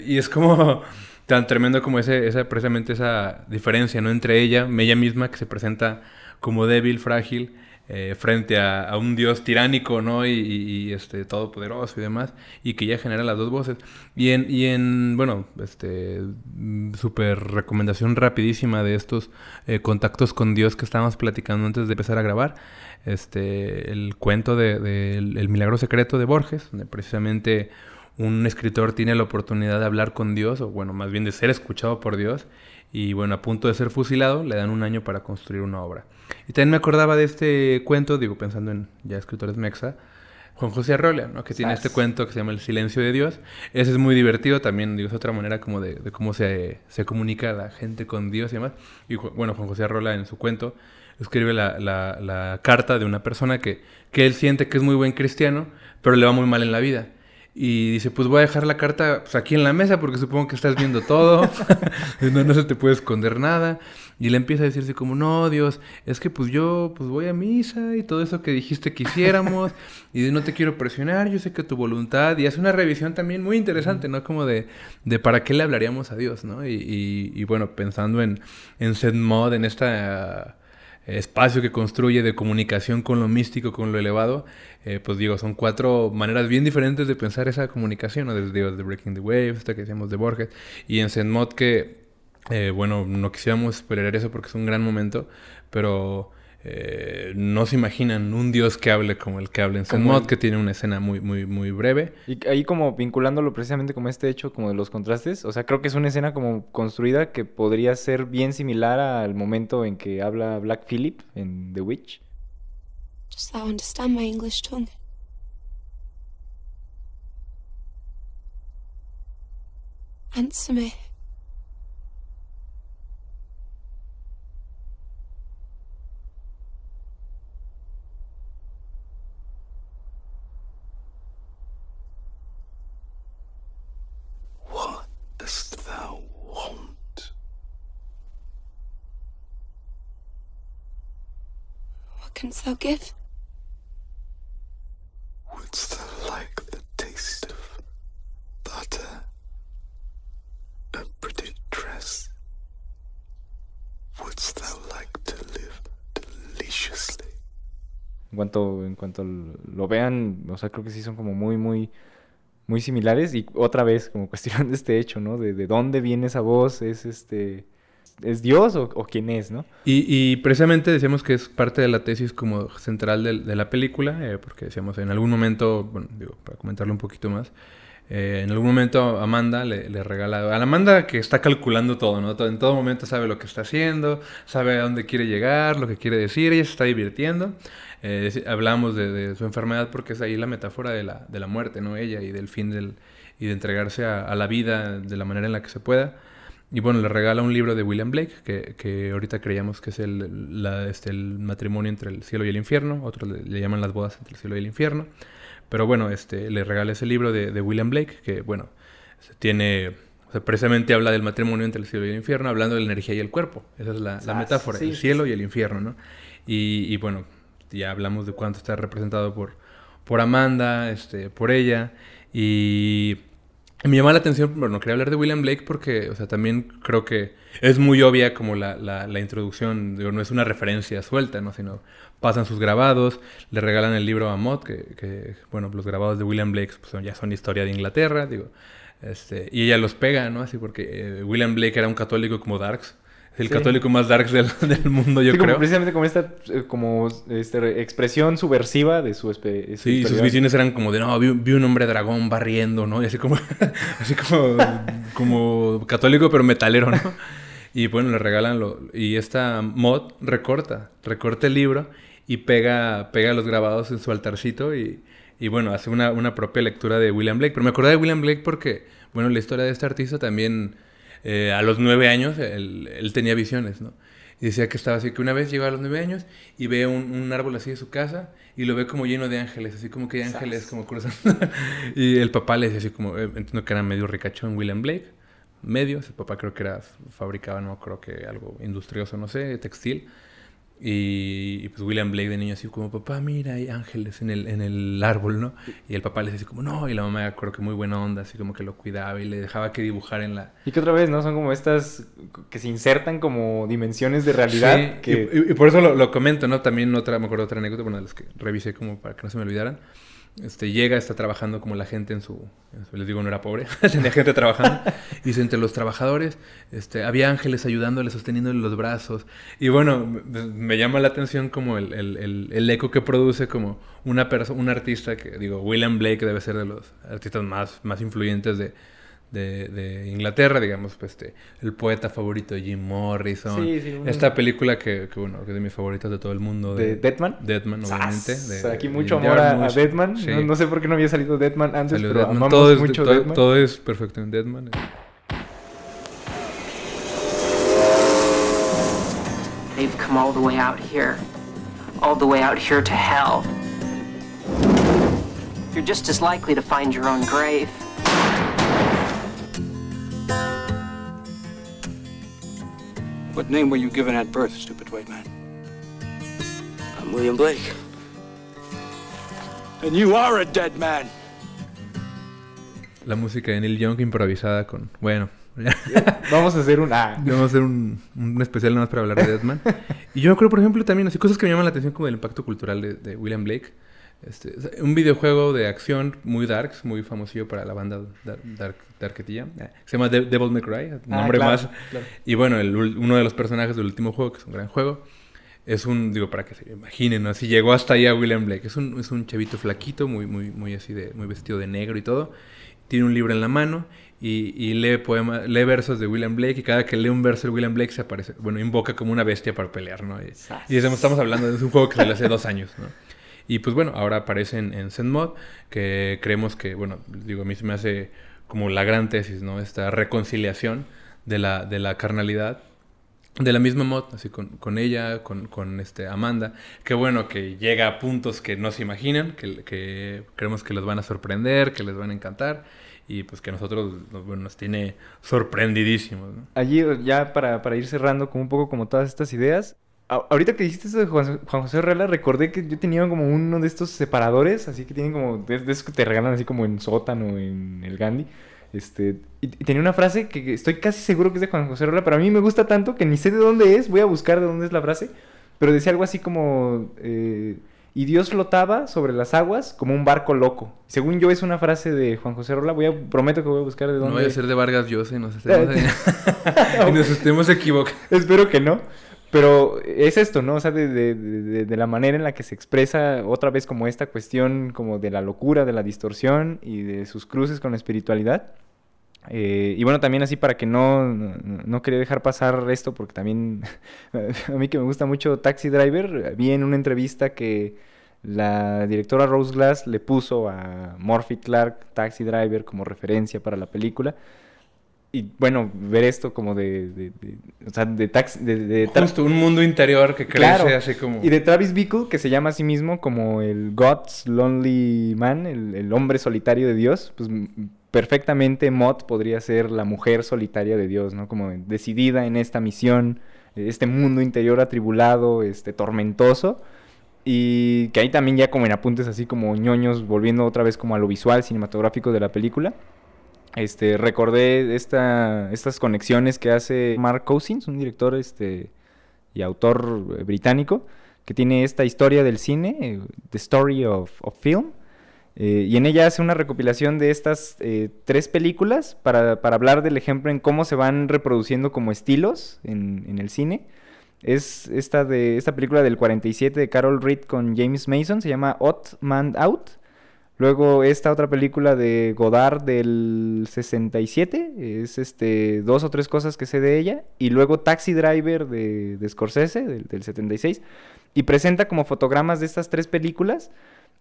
y es como tan tremendo como ese, esa, precisamente esa diferencia, ¿no? Entre ella, ella misma, que se presenta como débil, frágil, eh, frente a, un dios tiránico, ¿no? Y, y- y, este, todopoderoso y demás, y que ya genera las dos voces. Y en, y en bueno, este, mm, súper recomendación rapidísima de estos eh, contactos con Dios que estábamos platicando antes de empezar a grabar, este, el cuento de, el milagro secreto de Borges, donde precisamente un escritor tiene la oportunidad de hablar con Dios, o bueno, más bien de ser escuchado por Dios, y bueno, a punto de ser fusilado, le dan un año para construir una obra. Y también me acordaba de este cuento, digo, pensando en ya escritores mexa, Juan José Arrola, ¿no? Que tiene este cuento que se llama El silencio de Dios. Ese es muy divertido también, digo, es otra manera como de, de cómo se, se comunica la gente con Dios y demás. Y bueno, Juan José Arrola en su cuento escribe la, la- la carta de una persona que, que él siente que es muy buen cristiano, pero le va muy mal en la vida. Y dice, pues voy a dejar la carta pues, aquí en la mesa porque supongo que estás viendo todo. no, no se te puede esconder nada. Y le empieza a decirse como, no, Dios, es que pues yo pues voy a misa y todo eso que dijiste que hiciéramos. y no te quiero presionar, yo sé que tu voluntad. Y hace una revisión también muy interesante, ¿no? Como de, de para qué le hablaríamos a Dios, ¿no? Y, y- y, bueno, pensando en, en Zen Mod, en esta espacio que construye de comunicación con lo místico, con lo elevado, eh, pues digo, son cuatro maneras bien diferentes de pensar esa comunicación, ¿no? Desde digo, de Breaking the Waves, esta que decíamos de Borges, y en Zenmod que, eh, bueno, no quisiéramos spoilerar eso porque es un gran momento, pero eh, no se imaginan un dios que hable como el que habla en Zenmod, el- que tiene una escena muy, muy, muy breve. Y ahí como vinculándolo precisamente como este hecho como de los contrastes, o sea, creo que es una escena como construida que podría ser bien similar al momento en que habla Black Phillip en The Witch. Thou understand my English tongue? Answer me. entrance they'll give. Wouldst thou like the taste of butter? A pretty dress? Wouldst thou like to live deliciously? En cuanto, en cuanto lo vean, o sea, creo que sí son como muy, muy, muy similares. Y otra vez, como cuestionando este hecho, ¿no? De, de dónde viene esa voz, es este ¿Es Dios o, quién es, no? Y, precisamente decíamos que es parte de la tesis como central de, la película, eh, porque decíamos en algún momento, digo, para comentarlo un poquito más, eh, en algún momento Amanda le, le, regala a Amanda que está calculando todo, ¿no? En todo momento sabe lo que está haciendo, sabe a dónde quiere llegar, lo que quiere decir, ella se está divirtiendo. Eh, hablamos de, su enfermedad porque es ahí la metáfora de la, de la muerte, ¿no? Ella y del fin del, y de entregarse a, la vida de la manera en la que se pueda. Y bueno, le regala un libro de William Blake, que, que ahorita creíamos que es el, la, este, el matrimonio entre el cielo y el infierno, otros le, le llaman las bodas entre el cielo y el infierno. Pero bueno, este, le regala ese libro de, de William Blake, que bueno, tiene, o sea, precisamente habla del matrimonio entre el cielo y el infierno, hablando de la energía y el cuerpo. Esa es la, la metáfora, sí, el cielo sí. y el infierno, ¿no? Y, y, bueno, ya hablamos de cuánto está representado por, por Amanda, este, por ella, y me llama la atención, bueno, quería hablar de William Blake porque, o sea, también creo que es muy obvia como la, la, introducción, digo, no es una referencia suelta, ¿no? Sino pasan sus grabados, le regalan el libro a Mott, que, que bueno, los grabados de William Blake pues, ya son historia de Inglaterra, digo, este, y ella los pega, ¿no? Así porque eh, William Blake era un católico como Darks, el Sí. católico más darks del, del mundo, yo Sí, como creo. precisamente como esta eh, como este, expresión subversiva de su especie. Sí, sus visiones eran como de, no, vi, vi, un hombre dragón barriendo, ¿no? Y así como, así como, como católico pero metalero, ¿no? Y bueno, le regalan lo... Y esta mod recorta, recorta el libro y pega, pega los grabados en su altarcito y, y bueno, hace una, una propia lectura de William Blake. Pero me acordé de William Blake porque, bueno, la historia de este artista también, eh, a los nueve años, él, él tenía visiones, ¿no? Y decía que estaba así, que una vez llegó a los nueve años y ve un, un, árbol así de su casa y lo ve como lleno de ángeles, así como que hay ángeles como cruzando. y el papá le decía así como, eh, entiendo que era medio ricachón William Blake, medio, el papá creo que era, fabricaba, no creo que algo industrioso, no sé, textil. Y, y, pues William Blake de niño así como, papá, mira, hay ángeles en el, en el árbol, ¿no? Y el papá le decía así como, no, y la mamá creo que muy buena onda, así como que lo cuidaba y le dejaba que dibujara en la... Y que otra vez, ¿no? Son como estas que se insertan como dimensiones de realidad. Sí, que... y, y, por eso lo, lo, comento, ¿no? También otra, me acuerdo otra anécdota, bueno, de las que revisé como para que no se me olvidaran. Este, llega, está trabajando como la gente en su, les digo, no era pobre, tenía gente trabajando, y dice, entre los trabajadores, este, había ángeles ayudándole, sosteniéndole los brazos, y bueno, me, me llama la atención como el, el, el, el eco que produce como una persona, un artista que, digo, William Blake debe ser de los artistas más, más influyentes de, de, de, Inglaterra, digamos, pues este, el poeta favorito de Jim Morrison. Sí, sí, Esta película que, que, bueno, que es de mis favoritas de todo el mundo. ¿De, de Deadman? Deadman, obviamente. De, o sea, aquí mucho amor a, a, Deadman. Sí. No, no, sé por qué no había salido Deadman antes, Salió pero Deadman. amamos todo es, mucho todo, Deadman. Todo es perfecto en Deadman. They've come all the way out here. All the way out here to hell. You're just as likely to find your own grave. What name were you given at birth, stupid white man? I'm William Blake. And you are a dead man. La música de Neil Young improvisada con. Bueno. Vamos a hacer un. Ah. Vamos a hacer un, un especial nada más para hablar de Deadman. y yo creo, por ejemplo, también así cosas que me llaman la atención como el impacto cultural de, de William Blake. Este, un videojuego de acción muy darks, muy famosillo para la banda dark, dark, Darketilla. Eh, se llama De Devil May Cry, nombre ah, claro, más. Claro. Y bueno, el, uno de los personajes del último juego, que es un gran juego, es un, digo, para que se imaginen, ¿no? Así llegó hasta allá William Blake. Es un, es un chavito flaquito, muy, muy, muy así de, muy vestido de negro y todo. Tiene un libro en la mano y, y lee poema, lee versos de William Blake y cada que lee un verso de William Blake se aparece, bueno, invoca como una bestia para pelear, ¿no? Y, y estamos hablando de un juego que salió hace dos años, ¿no? Y pues bueno, ahora aparece en, en ZenMod, que creemos que, bueno, digo, a mí se me hace como la gran tesis, ¿no? Esta reconciliación de la, de la carnalidad. De la misma mod, así con, con ella, con, con este Amanda. Que bueno, que llega a puntos que no se imaginan, que, que creemos que les van a sorprender, que les van a encantar. Y pues que nosotros bueno, nos tiene sorprendidísimos. ¿no? Allí, ya para, para ir cerrando como un poco como todas estas ideas, Ahorita que dijiste eso de Juan, José Herrera, recordé que yo tenía como uno de estos separadores, así que tienen como, de, de esos que te regalan así como en sótano, en el Gandhi. Este, y, y, tenía una frase que estoy casi seguro que es de Juan José Herrera, pero a mí me gusta tanto que ni sé de dónde es, voy a buscar de dónde es la frase, pero decía algo así como, eh, y Dios flotaba sobre las aguas como un barco loco. Según yo es una frase de Juan José Rola, voy a, prometo que voy a buscar de dónde... No voy a ser de Vargas Llosa y nos estemos, y nos estemos equivocando. Espero que no. Pero es esto, ¿no? O sea, de, la manera en la que se expresa otra vez como esta cuestión como de la locura, de la distorsión y de sus cruces con la espiritualidad. Eh, y bueno, también así para que no, no, no, quería dejar pasar esto, porque también a mí que me gusta mucho Taxi Driver, vi en una entrevista que la directora Rose Glass le puso a Morphy Clark Taxi Driver como referencia para la película y bueno, ver esto como de, de, de o sea, de taxi, de, de Justo un mundo interior que crece claro. así como... Y de Travis Bickle, que se llama a sí mismo como el God's Lonely Man, el, el hombre solitario de Dios, pues perfectamente Mott podría ser la mujer solitaria de Dios, ¿no? Como decidida en esta misión, este mundo interior atribulado, este tormentoso, y que ahí también ya como en apuntes así como ñoños, volviendo otra vez como a lo visual cinematográfico de la película, este, recordé esta, estas conexiones que hace Mark Cousins, un director este, y autor británico, que tiene esta historia del cine, eh, The Story of, Film, eh, y en ella hace una recopilación de estas eh, tres películas para, para, hablar del ejemplo en cómo se van reproduciendo como estilos en, en el cine. Es esta, de, esta película del 47 de Carol Reed con James Mason, se llama Odd Man Out. Luego esta otra película de Godard del 67, es este, dos o tres cosas que sé de ella. Y luego Taxi Driver de, Scorsese del, del, 76. Y presenta como fotogramas de estas tres películas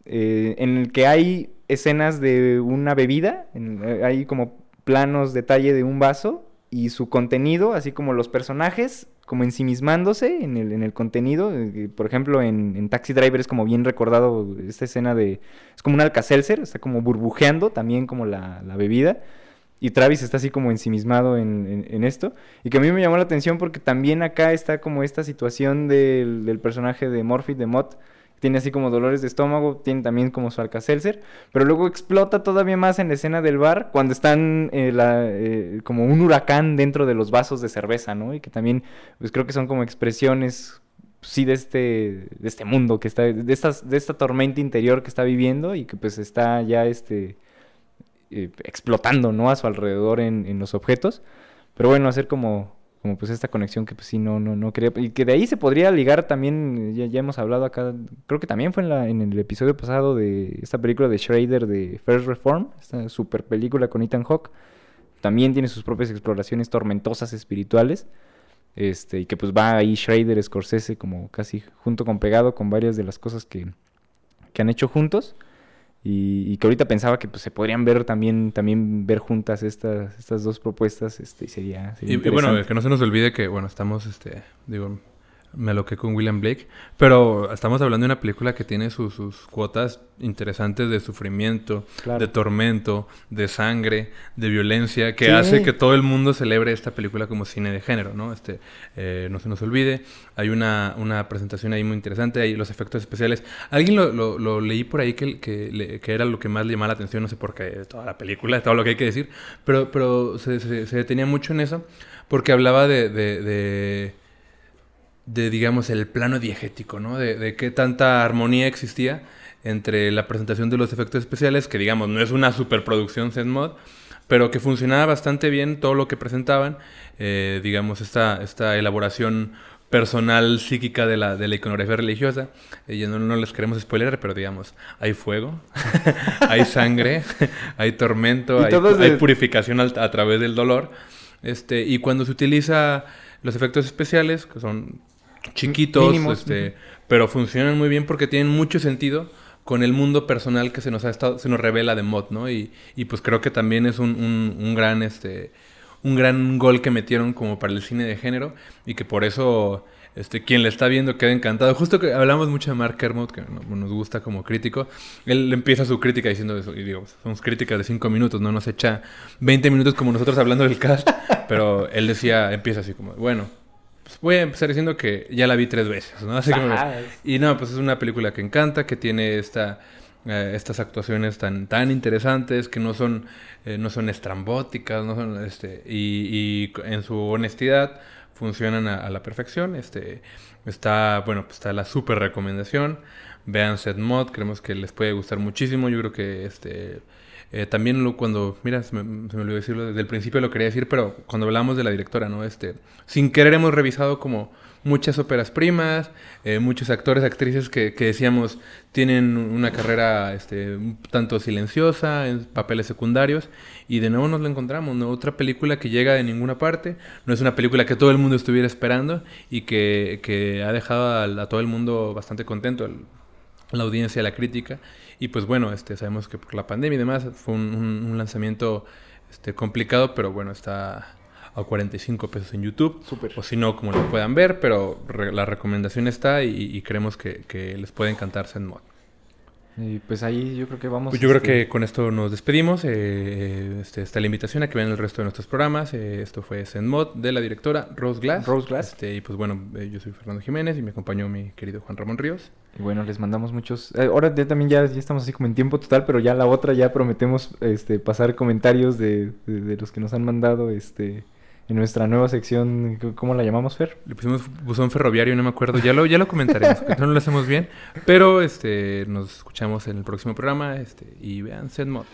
eh, en el que hay escenas de una bebida, en, hay como planos, detalle de un vaso y su contenido, así como los personajes, como ensimismándose en el, en el contenido. Eh, por ejemplo, en, en, Taxi Driver es como bien recordado esta escena de... Es como un alcacelser, está como burbujeando también como la, la bebida. Y Travis está así como ensimismado en, en, esto. Y que a mí me llamó la atención porque también acá está como esta situación del, del personaje de Morphy, de Mott, tiene así como dolores de estómago, tiene también como su alcacelser, pero luego explota todavía más en la escena del bar cuando están eh, la, eh, como un huracán dentro de los vasos de cerveza, ¿no? Y que también, pues creo que son como expresiones, sí, de este, de este mundo que está, de, estas, de esta tormenta interior que está viviendo y que pues está ya este, eh, explotando, ¿no? A su alrededor en, en los objetos. Pero bueno, hacer como como pues esta conexión que pues sí no no no quería y que de ahí se podría ligar también ya, hemos hablado acá creo que también fue en la en el episodio pasado de esta película de Schrader de First Reform esta super película con Ethan Hawke también tiene sus propias exploraciones tormentosas espirituales este y que pues va ahí Schrader Scorsese como casi junto con pegado con varias de las cosas que que han hecho juntos y, y, que ahorita pensaba que pues, se podrían ver también también ver juntas estas estas dos propuestas este sería, sería y, y, bueno que no se nos olvide que bueno estamos este digo me aloqué con William Blake pero estamos hablando de una película que tiene sus, sus cuotas interesantes de sufrimiento claro. de tormento de sangre de violencia que sí. hace que todo el mundo celebre esta película como cine de género no este eh, no se nos olvide hay una, una presentación ahí muy interesante hay los efectos especiales alguien lo, lo, lo leí por ahí que, que, que, era lo que más le llamaba la atención no sé por qué toda la película todo lo que hay que decir pero pero se, se, se detenía mucho en eso porque hablaba de, de, de de, digamos, el plano diegético, ¿no? De, de, qué tanta armonía existía entre la presentación de los efectos especiales, que, digamos, no es una superproducción ZenMod, pero que funcionaba bastante bien todo lo que presentaban, eh, digamos, esta, esta elaboración personal psíquica de la, de la iconografía religiosa. Eh, y no, no, les queremos spoiler, pero digamos, hay fuego, hay sangre, hay tormento, hay, hay, purificación a, a, través del dolor. Este, y cuando se utiliza los efectos especiales, que son chiquitos, Mínimos. este, pero funcionan muy bien porque tienen mucho sentido con el mundo personal que se nos ha estado, se nos revela de mod, ¿no? Y, y pues creo que también es un, un, un, gran este un gran gol que metieron como para el cine de género y que por eso este quien le está viendo queda encantado. Justo que hablamos mucho de Mark Kermode, que nos gusta como crítico. Él empieza su crítica diciendo eso, y digo, somos críticas de 5 minutos, no nos echa 20 minutos como nosotros hablando del cast, pero él decía, empieza así como, bueno, voy a empezar diciendo que ya la vi tres veces, ¿no? Así como, y no, pues es una película que encanta, que tiene esta, eh, estas actuaciones tan, tan interesantes, que no son, eh, no son estrambóticas, no son, este, y, y en su honestidad funcionan a, a, la perfección. Este, está, bueno, pues está la super recomendación. vean Set Mod, creemos que les puede gustar muchísimo. Yo creo que este eh, también cuando, mira, se me, olvidó decirlo, desde el principio lo quería decir, pero cuando hablamos de la directora, ¿no? Este, sin querer hemos revisado como muchas óperas primas, eh, muchos actores, actrices que, que, decíamos tienen una carrera este, un tanto silenciosa, en papeles secundarios, y de nuevo nos lo encontramos, ¿no? Otra película que llega de ninguna parte, no es una película que todo el mundo estuviera esperando y que, que ha dejado a, a, todo el mundo bastante contento, el, la audiencia, la crítica, y pues bueno, este, sabemos que por la pandemia y demás fue un, un, un lanzamiento este, complicado, pero bueno, está a 45 pesos en YouTube. Super. O si no, como lo puedan ver, pero re la recomendación está y, y creemos que, que, les puede encantar Zenmod. Y pues ahí yo creo que vamos. Pues yo este... creo que con esto nos despedimos. Eh, este, está la invitación a que vean el resto de nuestros programas. Eh, esto fue Zenmod de la directora Rose Glass. Rose Glass. Este, y pues bueno, eh, yo soy Fernando Jiménez y me acompañó mi querido Juan Ramón Ríos. Y bueno, les mandamos muchos. Eh, ahora ya también ya, ya, estamos así como en tiempo total, pero ya la otra ya prometemos este, pasar comentarios de, de, de los que nos han mandado este en nuestra nueva sección, ¿cómo la llamamos, Fer? Le pusimos buzón ferroviario, no me acuerdo, ya lo, ya lo comentaremos, no lo hacemos bien, pero este, nos escuchamos en el próximo programa este, y vean Zenmod.